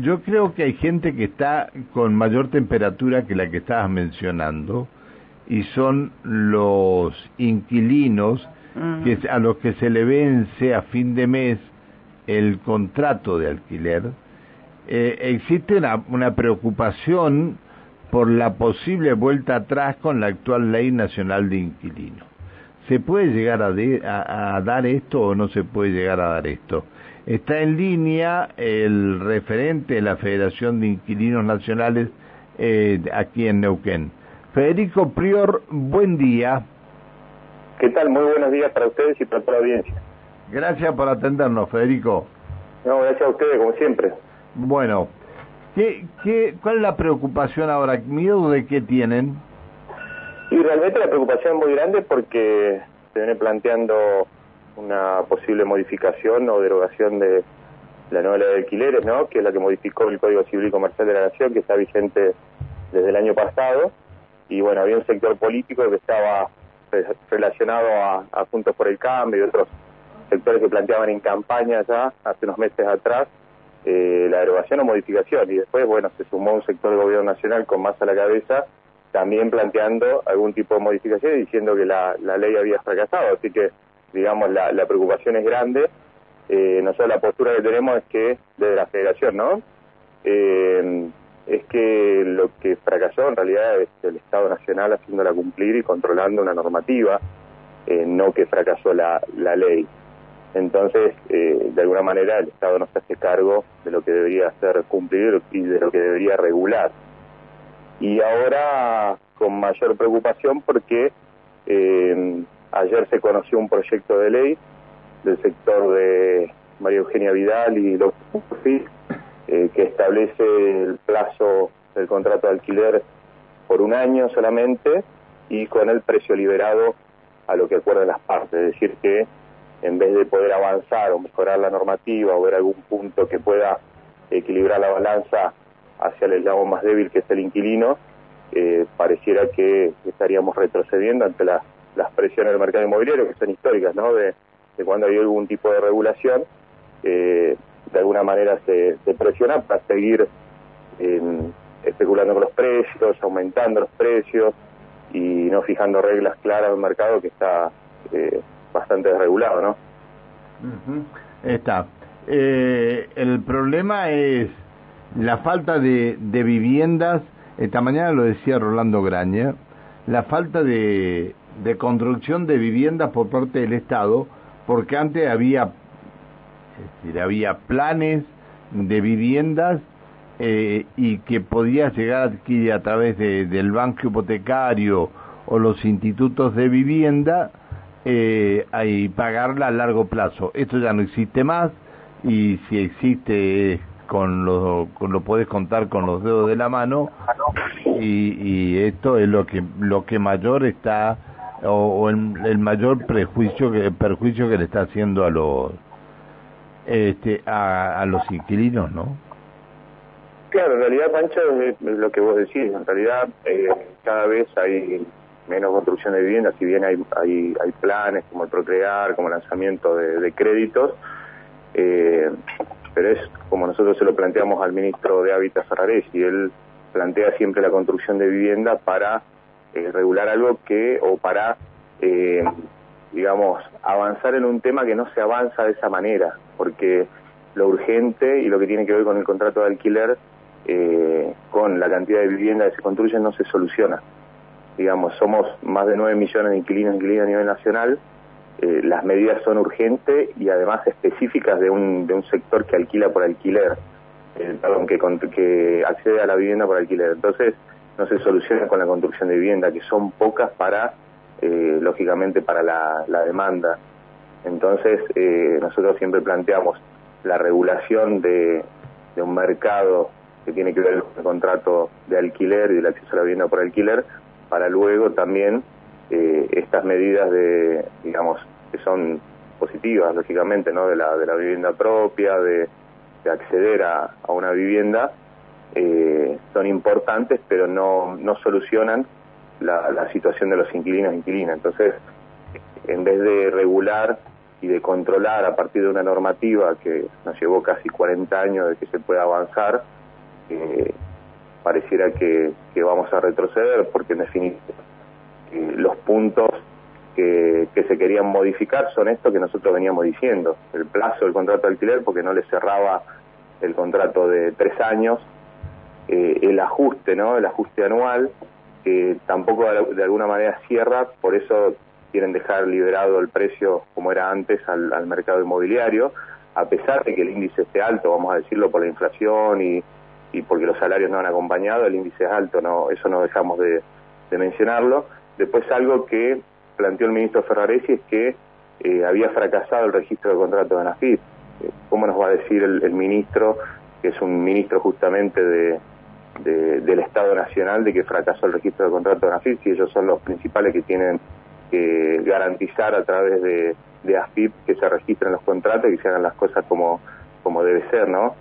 yo creo que hay gente que está con mayor temperatura que la que estabas mencionando y son los inquilinos que, a los que se le vence a fin de mes el contrato de alquiler. Eh, existe una, una preocupación por la posible vuelta atrás con la actual ley nacional de inquilinos. ¿Se puede llegar a, dar esto o no se puede llegar a dar esto? Está en línea el referente de la Federación de Inquilinos Nacionales eh, aquí en Neuquén. Federico Prior, buen día. ¿Qué tal? Muy buenos días para ustedes y para toda la audiencia. Gracias por atendernos, Federico. No, gracias a ustedes, como siempre. Bueno, ¿qué, qué, ¿cuál es la preocupación ahora? ¿Miedo de qué tienen? Y realmente la preocupación es muy grande porque se viene planteando una posible modificación o derogación de la ley de alquileres, ¿no? que es la que modificó el Código Civil y Comercial de la Nación, que está vigente desde el año pasado. Y bueno, había un sector político que estaba relacionado a, a Juntos por el Cambio y otros sectores que planteaban en campaña ya hace unos meses atrás eh, la derogación o modificación. Y después, bueno, se sumó un sector del gobierno nacional con más a la cabeza también planteando algún tipo de modificación y diciendo que la, ley había fracasado. Así que, digamos, la, preocupación es grande. Eh, nosotros la postura que tenemos es que, desde la federación, ¿no? Eh, es que lo que fracasó en realidad es el Estado Nacional haciéndola cumplir y controlando una normativa, eh, no que fracasó la, la ley. Entonces, eh, de alguna manera, el Estado no se hace cargo de lo que debería hacer cumplir y de lo que debería regular y ahora con mayor preocupación porque ayer se conoció un proyecto de ley del sector de María Eugenia Vidal y los eh, que establece el plazo del contrato de alquiler por un año solamente y con el precio liberado a lo que acuerdan las partes, es decir que en vez de poder avanzar o mejorar la normativa o ver algún punto que pueda equilibrar la balanza hacia el eslabón más débil que es el inquilino, eh, pareciera que estaríamos retrocediendo ante las presiones del mercado inmobiliario, que son históricas, ¿no? De, cuando hay algún tipo de regulación, eh, de alguna manera se, presiona para seguir especulando con los precios, aumentando los precios y no fijando reglas claras del mercado que está eh, bastante desregulado, ¿no? Está. el problema es la falta de, viviendas, esta mañana lo decía Rolando Graña, la falta de, construcción de viviendas por parte del Estado, porque antes había, había planes de viviendas eh, y que podía llegar aquí a través del banco hipotecario o los institutos de vivienda eh, y pagarla a largo plazo. Esto ya no existe más y si existe con lo, con lo puedes contar con los dedos de la mano y, esto es lo que lo que mayor está o, el, mayor prejuicio que perjuicio que le está haciendo a los este a, los inquilinos no claro en realidad Pancho es lo que vos decís. En realidad eh, cada vez hay menos construcción de viviendas si bien hay hay, hay planes como el procrear como el lanzamiento de, de créditos eh, pero es como nosotros se lo planteamos al ministro de Hábitat Ferrares y él plantea siempre la construcción de vivienda para eh, regular algo que, o para, eh, digamos, avanzar en un tema que no se avanza de esa manera, porque lo urgente y lo que tiene que ver con el contrato de alquiler, eh, con la cantidad de viviendas que se construyen, no se soluciona. Digamos, somos más de 9 millones de inquilinos y inquilinas a nivel nacional, eh, las medidas son urgentes y además específicas de un, de un sector que alquila por alquiler, eh, perdón, que, que accede a la vivienda por alquiler. Entonces, no se soluciona con la construcción de vivienda, que son pocas para, eh, lógicamente, para la, la demanda. Entonces, nosotros siempre planteamos la regulación de, de un mercado que tiene que ver con el contrato de alquiler y del acceso a la vivienda por alquiler, para luego también eh, estas medidas de, digamos, que son positivas, lógicamente, ¿no? De la, de la vivienda propia, de, acceder a, una vivienda, eh, son importantes, pero no, no solucionan la, situación de los inquilinos e inquilinas. Entonces, en vez de regular y de controlar a partir de una normativa que nos llevó casi 40 años de que se pueda avanzar, eh, pareciera que, vamos a retroceder porque en definitiva eh, los puntos que, que, se querían modificar son estos que nosotros veníamos diciendo, el plazo del contrato de alquiler porque no le cerraba el contrato de tres años, eh, el ajuste, ¿no? El ajuste anual, que tampoco de alguna manera cierra, por eso quieren dejar liberado el precio como era antes al, mercado inmobiliario, a pesar de que el índice esté alto, vamos a decirlo, por la inflación y, y porque los salarios no han acompañado, el índice es alto, no eso no dejamos de, mencionarlo. Después algo que planteó el ministro Ferraresi es que eh, había fracasado el registro de contratos de ANAFIP. ¿Cómo nos va a decir el, ministro, que es un ministro justamente de, del Estado Nacional, de que fracasó el registro de contratos de ANAFIP, si ellos son los principales que tienen que garantizar a través de, de AFIP que se registren los contratos y que se hagan las cosas como, como debe ser, ¿no?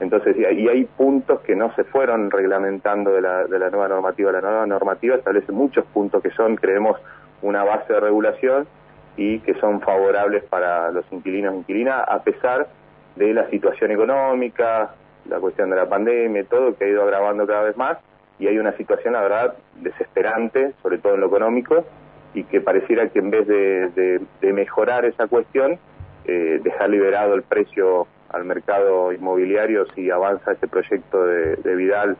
Entonces, y hay puntos que no se fueron reglamentando de la, de la nueva normativa. La nueva normativa establece muchos puntos que son, creemos, una base de regulación y que son favorables para los inquilinos e inquilinas, a pesar de la situación económica, la cuestión de la pandemia, todo que ha ido agravando cada vez más, y hay una situación, la verdad, desesperante, sobre todo en lo económico, y que pareciera que en vez de, mejorar esa cuestión, eh, dejar liberado el precio al mercado inmobiliario si avanza este proyecto de, Vidal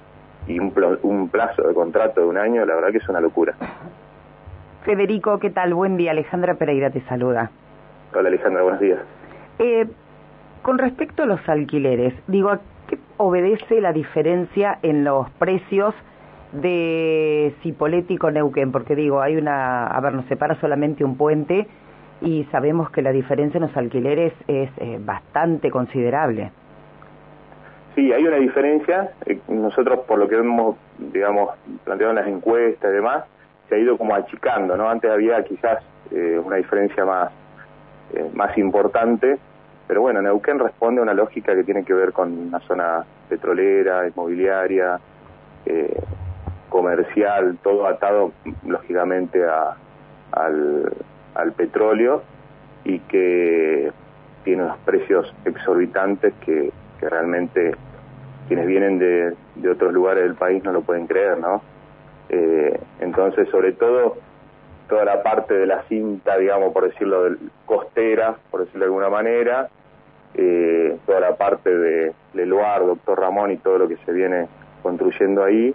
y un plazo de contrato de un año, la verdad que es una locura. Federico, ¿qué tal? Buen día. Alejandra Pereira te saluda. Hola Alejandra, buenos días. Eh, con respecto a los alquileres, digo, ¿a qué obedece la diferencia en los precios de Cipolletti con Neuquén, porque digo, hay una, a ver, nos separa solamente un puente y sabemos que la diferencia en los alquileres es eh, bastante considerable. Sí, hay una diferencia. Eh, nosotros, por lo que hemos, digamos, planteado en las encuestas y demás, se ha ido como achicando, ¿no? Antes había quizás eh, una diferencia más, más importante, pero bueno, Neuquén responde a una lógica que tiene que ver con una zona petrolera, inmobiliaria, eh, comercial, todo atado lógicamente al, petróleo y que tiene unos precios exorbitantes que, realmente quienes vienen de, de, otros lugares del país no lo pueden creer, ¿no? Eh, entonces, sobre todo, toda la parte de la cinta, digamos, por decirlo, del, costera, por decirlo de alguna manera, eh, toda la parte de Leluar, Doctor Ramón y todo lo que se viene construyendo ahí,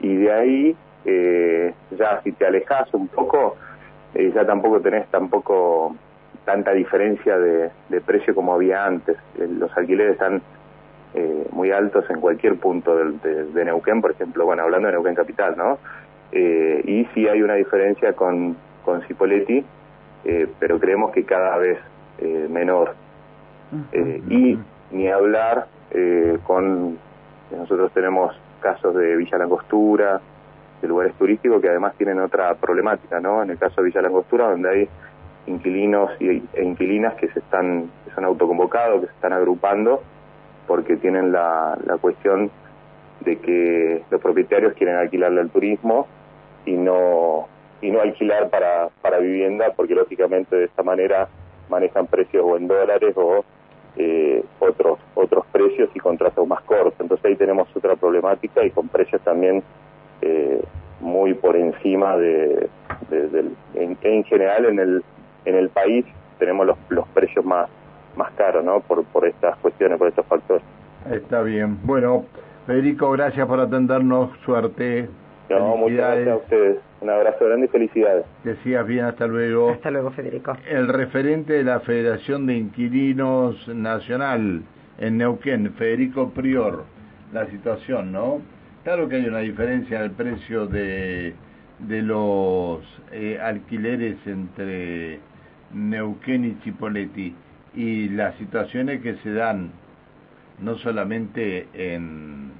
y de ahí eh, ya si te alejas un poco eh, ya tampoco tenés tampoco tanta diferencia de, precio como había antes. Eh, los alquileres están muy altos en cualquier punto de, de, Neuquén por ejemplo bueno hablando de Neuquén capital no y sí hay una diferencia con con Cipoletti pero creemos que cada vez menor. Y ni hablar con nosotros tenemos casos de Villa Langostura, de lugares turísticos que además tienen otra problemática, ¿no? En el caso de Villa Langostura, donde hay inquilinos y, e inquilinas que se están, que son autoconvocados, que se están agrupando, porque tienen la, la cuestión de que los propietarios quieren alquilarle al turismo y no y no alquilar para, para vivienda, porque lógicamente de esta manera manejan precios o en dólares o eh, otros otros precios y contratos más cortos. Entonces ahí tenemos otra problemática y con precios también eh, muy por encima de, en, general en el en el país tenemos los, los precios más más caros, ¿no? Por por estas cuestiones, por estos factores. Está bien. Bueno, Federico, gracias por atendernos. Suerte. No, muchas gracias a ustedes. Un abrazo grande y felicidades. Decías bien, hasta luego. Hasta luego, Federico. El referente de la Federación de Inquilinos Nacional en Neuquén, Federico Prior, la situación, ¿no? Claro que hay una diferencia en el precio de, de los eh, alquileres entre Neuquén y Chipoleti y las situaciones que se dan no solamente en,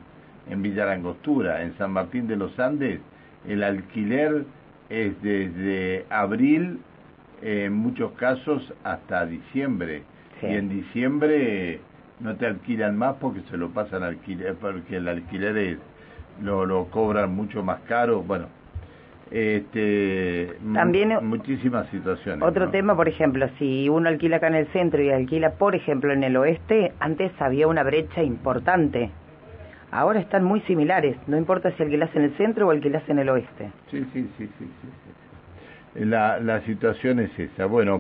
en Villarangostura, en San Martín de los Andes, el alquiler es desde abril, en muchos casos, hasta diciembre. Y en diciembre no te alquilan más porque se lo pasan alquiler, porque el alquiler es, lo, lo cobran mucho más caro. Bueno, este, También muchísimas situaciones. Otro tema, por ejemplo, si uno alquila acá en el centro y alquila, por ejemplo, en el oeste, antes había una brecha importante. Ahora están muy similares, no importa si alquilas en el centro o alquilas en el oeste. Sí, sí, sí, sí. sí, sí. La, la situación es esa. Bueno.